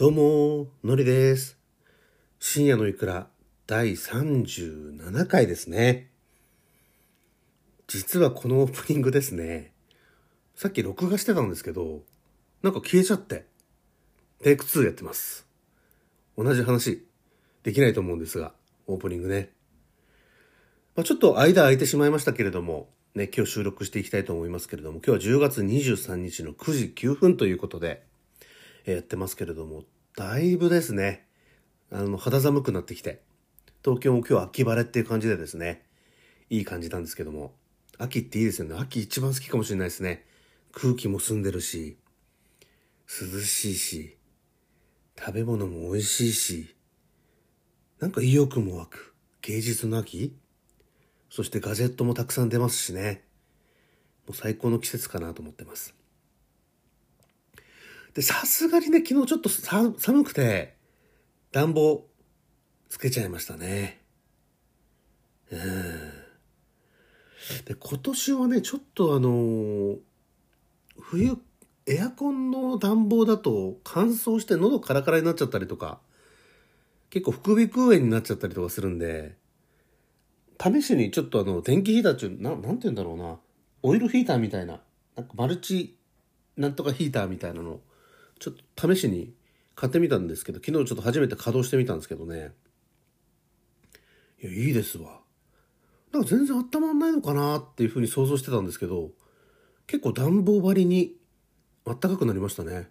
どうも、のりです。深夜のいくら第37回ですね。実はこのオープニングですね、さっき録画してたんですけど、なんか消えちゃって、テイク2やってます。同じ話、できないと思うんですが、オープニングね。まあ、ちょっと間空いてしまいましたけれども、ね、今日収録していきたいと思いますけれども、今日は10月23日の9時9分ということで、やってますけれども、だいぶですね、あの、肌寒くなってきて、東京も今日秋晴れっていう感じでですね、いい感じなんですけども、秋っていいですよね。秋一番好きかもしれないですね。空気も澄んでるし、涼しいし、食べ物も美味しいし、なんか意欲も湧く。芸術の秋そしてガジェットもたくさん出ますしね。もう最高の季節かなと思ってます。で、さすがにね、昨日ちょっと寒くて、暖房つけちゃいましたね。うん。で、今年はね、ちょっとあのー冬、エアコンの暖房だと乾燥して喉カラカラになっちゃったりとか、結構副鼻腔炎になっちゃったりとかするんで、試しにちょっとあの、電気ヒーターっていう、ななんて言うんだろうな、オイルヒーターみたいな、なんかマルチなんとかヒーターみたいなの、ちょっと試しに買ってみたんですけど、昨日ちょっと初めて稼働してみたんですけどね。いや、いいですわ。なんか全然温まんないのかなっていうふうに想像してたんですけど、結構暖房張りに暖かくなりましたね。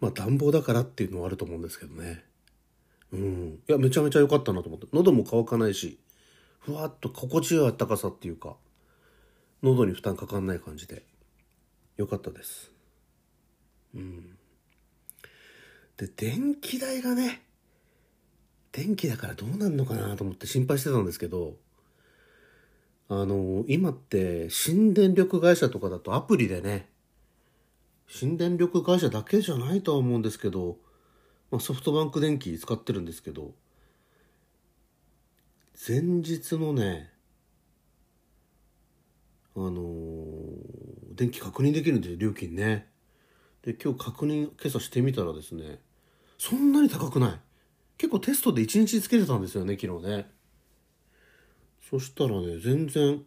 まあ暖房だからっていうのはあると思うんですけどね。うん。いや、めちゃめちゃ良かったなと思って。喉も乾かないし、ふわっと心地よい暖かさっていうか、喉に負担かかんない感じで、良かったです。で、電気代がね、電気だからどうなんのかなと思って心配してたんですけど、あの、今って新電力会社とかだとアプリでね、新電力会社だけじゃないとは思うんですけど、まあ、ソフトバンク電気使ってるんですけど、前日のね、あの電気確認できるんですよ、料金ね。で、今日確認、今朝してみたらですね、そんなに高くない。結構テストで1日つけてたんですよね、昨日ね。そしたらね、全然、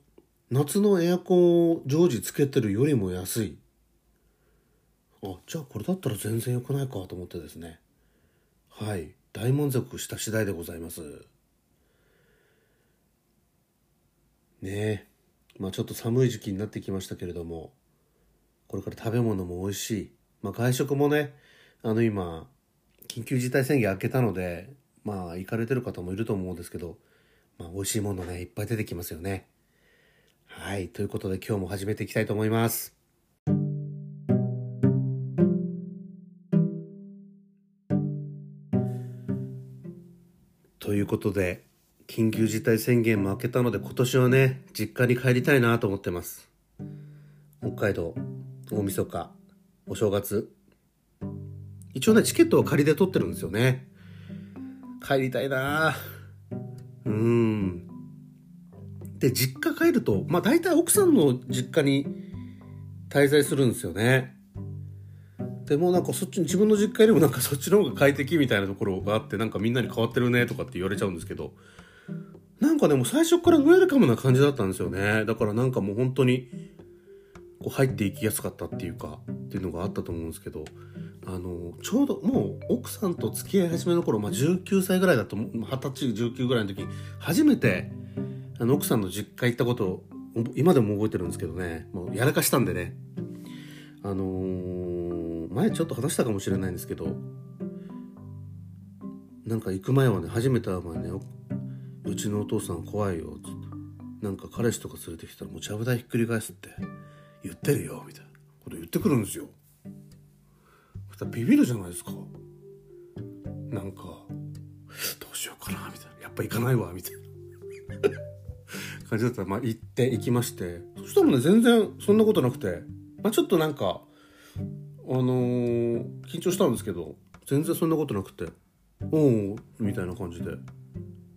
夏のエアコンを常時つけてるよりも安い。あ、じゃあこれだったら全然良くないかと思ってですね。はい。大満足した次第でございます。ねえ。まあちょっと寒い時期になってきましたけれども、これから食べ物も美味しい。まあ外食もね、あの今、緊急事態宣言明けたので、まあ行かれてる方もいると思うんですけど、まあ美味しいものね、いっぱい出てきますよね。はい。ということで今日も始めていきたいと思います。ということで、緊急事態宣言も明けたので今年はね、実家に帰りたいなと思ってます。北海道、大晦日、お正月。一応ね、チケットは仮で取ってるんですよね。帰りたいなうん。で、実家帰ると、まあ大体奥さんの実家に滞在するんですよね。でもなんかそっち自分の実家よりもなんかそっちの方が快適みたいなところがあってなんかみんなに変わってるねとかって言われちゃうんですけどなんかでも最初からウェルカムな感じだったんですよねだからなんかもう本当にこう入っていきやすかったっていうかっていうのがあったと思うんですけどあのちょうどもう奥さんと付き合い始めの頃、まあ、19歳ぐらいだと二十歳19ぐらいの時に初めてあの奥さんの実家行ったことを今でも覚えてるんですけどねもうやらかしたんでね。あのー前ちょっと話したかもしれないんですけどなんか行く前はね初めて会う前ねうちのお父さん怖いよつって。なんか彼氏とか連れてきたらもうちゃぶ台ひっくり返すって。言ってるよみたいなこと言ってくるんですよ。そしたビビるじゃないですか。なんかどうしようかなみたいな。やっぱ行かないわみたいな。感じだったらまあ行って行きまして。そしたらね全然そんなことなくて。まあちょっとなんかあのー緊張したんですけど全然そんなことなくて「おう」みたいな感じで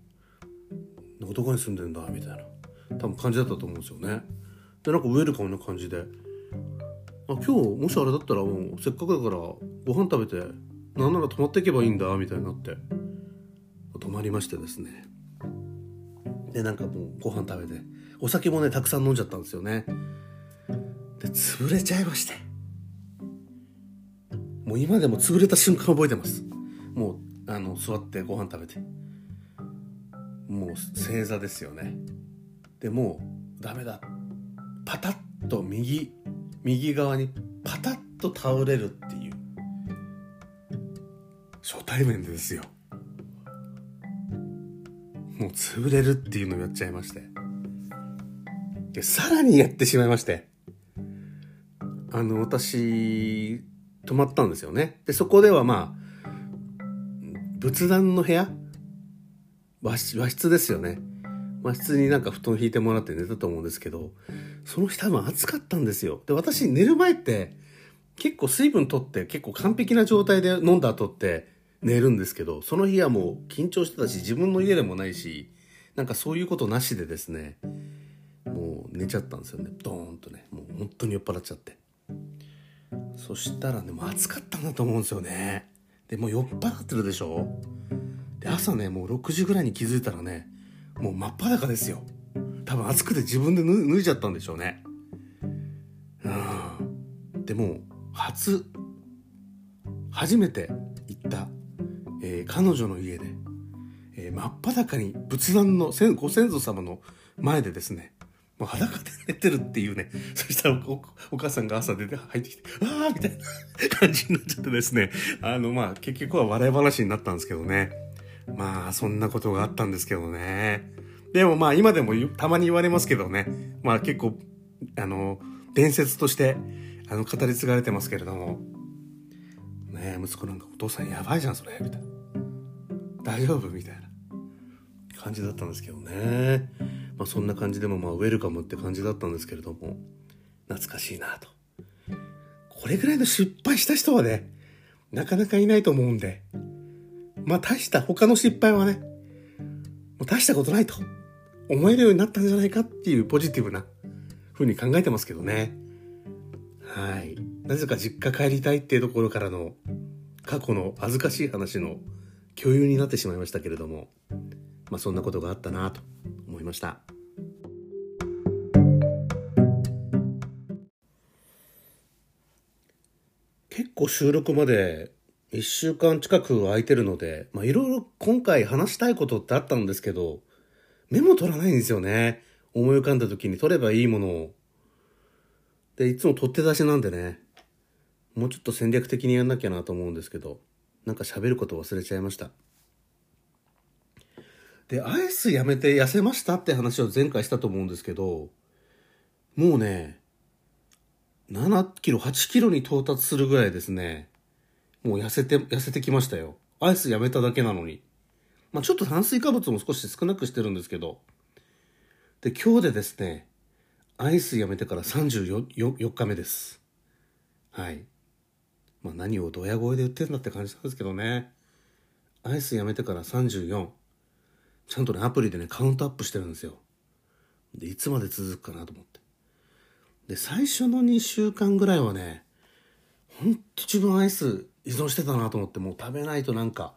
「どこに住んでんだ」みたいな。多分感じだったと思うんですよね。でなんかウェルカムな感じで「あ今日もしあれだったらもうせっかくだからご飯食べてなんなら泊まっていけばいいんだみたいになって。泊まりましてですね。でなんかもうご飯食べてお酒もねたくさん飲んじゃったんですよね。で潰れちゃいまして。もう今でも潰れた瞬間覚えてます。もうあの座ってご飯食べて。もう正座ですよね。でもうダメだパタッと右右側にパタッと倒れるっていう初対面ですよ。もう潰れるっていうのをやっちゃいまして。でさらにやってしまいましてあの私泊まったんですよね。でそこではまあ仏壇の部屋？和室和室ですよね。和室になんか布団引いてもらって寝たと思うんですけどその日多分暑かったんですよ。で私寝る前って結構水分取って結構完璧な状態で飲んだ後って寝るんですけどその日はもう緊張してたし自分の家でもないしなんかそういうことなしでですねもう寝ちゃったんですよね。ドーンとねもう本当に酔っ払っちゃって。そしたらねもう暑かったんだと思うんですよね。でもう酔っ払ってるでしょ。で朝ねもう6時ぐらいに気づいたらねもう真っ裸ですよ。多分暑くて自分で脱いじゃったんでしょうね。うん。でも初初めて行ったえー、彼女の家で、えー、真っ裸に仏壇のご先祖様の前でですね、もう裸で寝てるっていうね、そしたらおお母さんが朝出て入ってきて、ああみたいな感じになっちゃってですね、あの、まあ、結局は笑い話になったんですけどね。まあ、そんなことがあったんですけどね。でもまあ、今でもたまに言われますけどね、まあ結構、あの、伝説として、あの、語り継がれてますけれども、ね息子なんかお父さんやばいじゃん、それ、みたいな。大丈夫みたいな感じだったんですけどね。まあそんな感じでもまあウェルカムって感じだったんですけれども、懐かしいなと。これぐらいの失敗した人はね、なかなかいないと思うんで、まあ大した他の失敗はね、もう大したことないと思えるようになったんじゃないかっていうポジティブな風に考えてますけどね。はい。なぜか実家帰りたいっていうところからの過去の恥ずかしい話の共有になってしまいましたけれども、まあ、そんなことがあったなと思いました結構収録まで1週間近く空いてるので、まあ、いろいろ今回話したいことってあったんですけどメモ取らないんですよね。思い浮かんだ時に取ればいいものを。でいつも取って出しなんでね。もうちょっと戦略的にやんなきゃなと思うんですけどなんか喋ること忘れちゃいました。で、アイスやめて痩せましたって話を前回したと思うんですけど、もうね、7キロ、8キロに到達するぐらいですね、もう痩せて、痩せてきましたよ。アイスやめただけなのに。まあちょっと炭水化物も少し少なくしてるんですけど、で、今日でですね、アイスやめてから34 4日目です。はい。まあ、何をドヤ声で言ってんだって感じなんですけどね。アイスやめてから34。ちゃんとね、アプリでね、カウントアップしてるんですよ。で、いつまで続くかなと思って。で、最初の2週間ぐらいはね、ほんと自分アイス依存してたなと思って、もう食べないとなんか、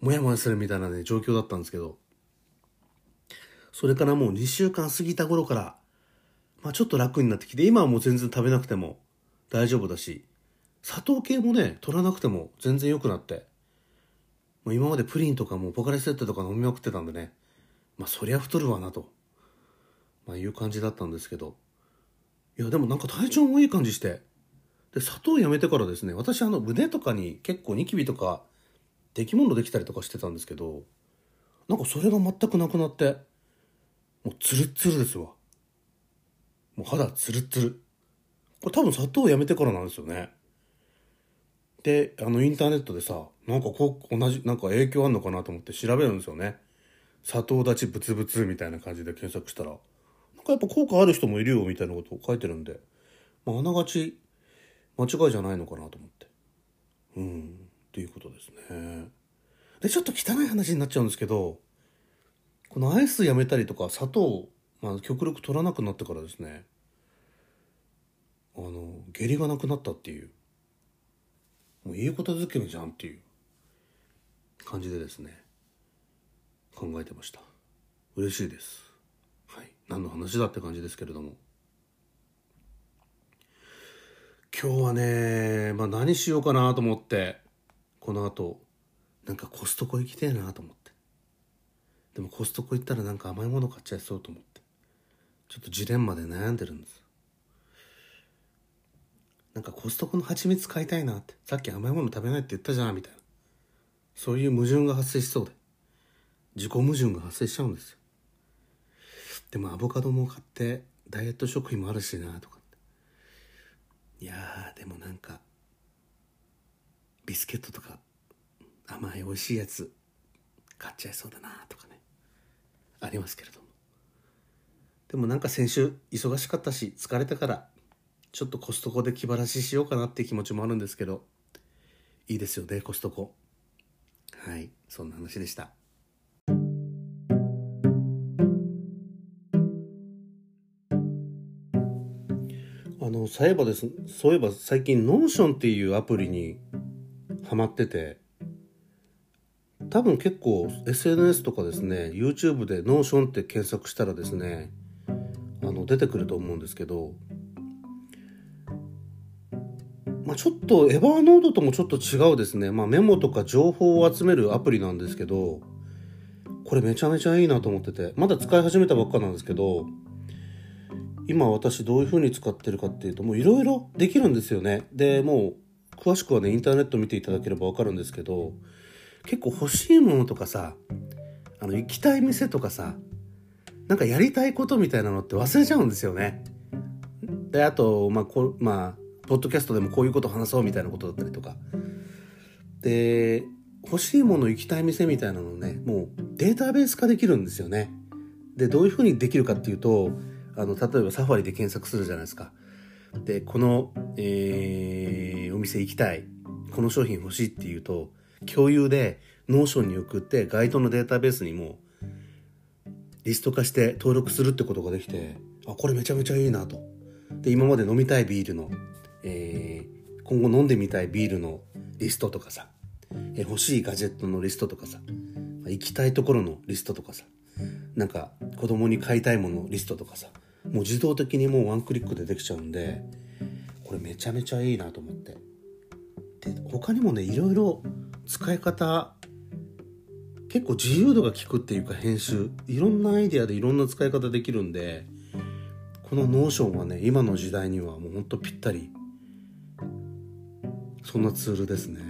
もやもやするみたいなね、状況だったんですけど、それからもう2週間過ぎた頃から、まあちょっと楽になってきて、今はもう全然食べなくても大丈夫だし、砂糖系もね、取らなくても全然良くなって。もう今までプリンとかもポカリスエットとか飲みまくってたんでね。まあそりゃ太るわなと。まあいう感じだったんですけど。いやでもなんか体調もいい感じして。で、砂糖やめてからですね、私あの腕とかに結構ニキビとか、出来物できたりとかしてたんですけど、なんかそれが全くなくなって、もうツルッツルですわ。もう肌ツルッツル。これ多分砂糖やめてからなんですよね。で、あのインターネットでさ、なんかこう、同じ、なんか影響あんのかなと思って調べるんですよね。砂糖立ちブツブツみたいな感じで検索したら、なんかやっぱ効果ある人もいるよみたいなことを書いてるんで、まあ、あながち間違いじゃないのかなと思って。うん、っていうことですね。で、ちょっと汚い話になっちゃうんですけど、このアイスやめたりとか砂糖、まあ、極力取らなくなってからですね、あの、下痢がなくなったっていう。もういいことづけるじゃんっていう感じでですね。考えてました。嬉しいです。はい。何の話だって感じですけれども。今日はねまあ何しようかなと思ってこの後なんかコストコ行きてえなと思って。でもコストコ行ったらなんか甘いもの買っちゃいそうと思って。ちょっとジレンマで悩んでるんです。なんかコストコの蜂蜜買いたいなって。さっき甘いもの食べないって言ったじゃんみたいな。そういう矛盾が発生しそうで。自己矛盾が発生しちゃうんですよ。でもアボカドも買ってダイエット食品もあるしなとか。いやーでもなんかビスケットとか甘い美味しいやつ買っちゃいそうだなとかね。ありますけれども。でもなんか先週忙しかったし疲れたからちょっとコストコで気晴らししようかなっていう気持ちもあるんですけどいいですよねコストコ。はいそんな話でした。そういえばですそういえば最近 Notionっていうアプリにハマってて多分結構 SNS とかですね YouTube でノーションって検索したらですねあの出てくると思うんですけどまあ、ちょっと Evernoteともちょっと違うですね、まあ、メモとか情報を集めるアプリなんですけどこれめちゃめちゃいいなと思っててまだ使い始めたばっかなんですけど今私どういう風に使ってるかっていうともういろいろできるんですよね。でもう詳しくはねインターネット見ていただければ分かるんですけど結構欲しいものとかさあの行きたい店とかさなんかやりたいことみたいなのって忘れちゃうんですよね。であとまあこまあポッドキャストでもこういうこと話そうみたいなことだったりとか。で欲しいもの行きたい店みたいなのねもうデータベース化できるんですよね。でどういうふうにできるかっていうとあの例えば Safariで検索するじゃないですか。でこの、えー、お店行きたい。この商品欲しいっていうと共有で Notionに送って該当のデータベースにもリスト化して登録するってことができてあこれめちゃめちゃいいなと。で今まで飲みたいビールのえー、今後飲んでみたいビールのリストとかさ、えー、欲しいガジェットのリストとかさ、行きたいところのリストとかさ、なんか子供に買いたいものリストとかさ、もう自動的にもうワンクリックでできちゃうんで、これめちゃめちゃいいなと思って。で、他にもね、いろいろ使い方、結構自由度が利くっていうか編集、いろんなアイデアでいろんな使い方できるんで、この Notionはね、今の時代にはもうほんとぴったりそんなツールですね。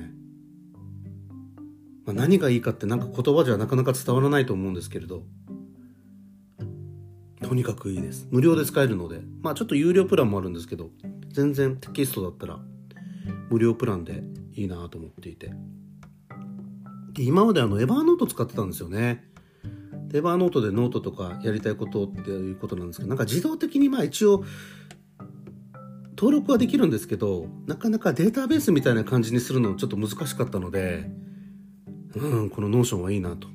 まあ、何がいいかってなんか言葉じゃなかなか伝わらないと思うんですけれど、とにかくいいです。無料で使えるので、まあちょっと有料プランもあるんですけど、全然テキストだったら無料プランでいいなと思っていて。で今まであの Evernote使ってたんですよね。 Evernoteでノートとかやりたいことっていうことなんですけど、なんか自動的にまあ一応登録はできるんですけど、なかなかデータベースみたいな感じにするのちょっと難しかったので、うん、この Notionはいいなと。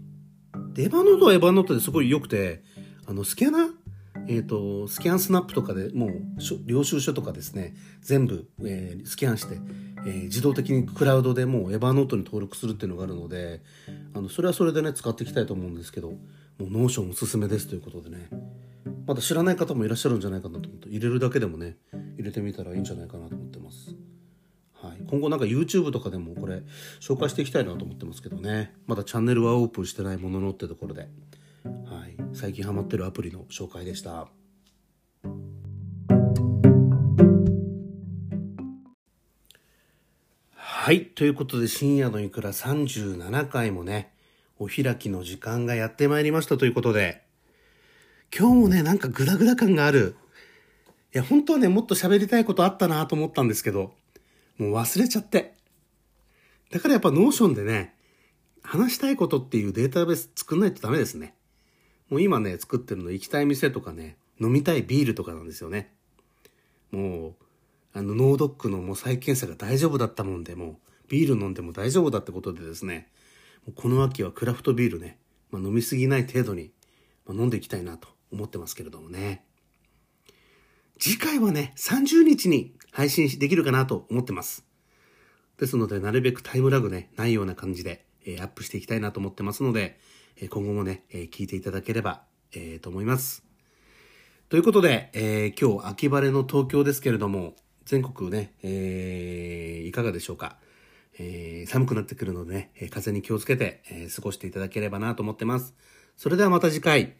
で、 Evernoteは Evernoteですごい良くて、あの、スキャナーえ、ー、と、 ScanSnap とかでもう、領収書とかですね、全部、えー、スキャンして、えー、自動的にクラウドでもう Evernoteに登録するっていうのがあるので、あの、それはそれでね、使っていきたいと思うんですけど、もう Notionおすすめですということでね、まだ知らない方もいらっしゃるんじゃないかなと思って、入れるだけでもね、入れてみたらいいんじゃないかなと思ってます。はい、今後なんか YouTube とかでもこれ紹介していきたいなと思ってますけどね。まだチャンネルはオープンしてないもののってところで、最近ハマってるアプリの紹介でしたはいということで深夜のいくら37回もねお開きの時間がやってまいりましたということで今日もねなんかグダグダ感があるいや、本当はね、もっと喋りたいことあったなと思ったんですけど、もう忘れちゃって。だからやっぱ Notionでね、話したいことっていうデータベース作んないとダメですね。もう今ね、作ってるの行きたい店とかね、飲みたいビールとかなんですよね。もう、あの、脳ドックのもう再検査が大丈夫だったもんで、も、ビール飲んでも大丈夫だってことでですね、もうこの秋はクラフトビールね、まあ、飲みすぎない程度に、まあ、飲んでいきたいなと思ってますけれどもね。次回はね、30日に配信できるかなと思ってます。ですので、なるべくタイムラグね、ないような感じで、えー、アップしていきたいなと思ってますので、え今後もね、え聞いていただければ、え、と思います。ということで、えー、今日秋晴れの東京ですけれども、全国ね、えー、いかがでしょうか。えー、寒くなってくるのでね、風に気をつけて、え、過ごしていただければなと思ってます。それではまた次回。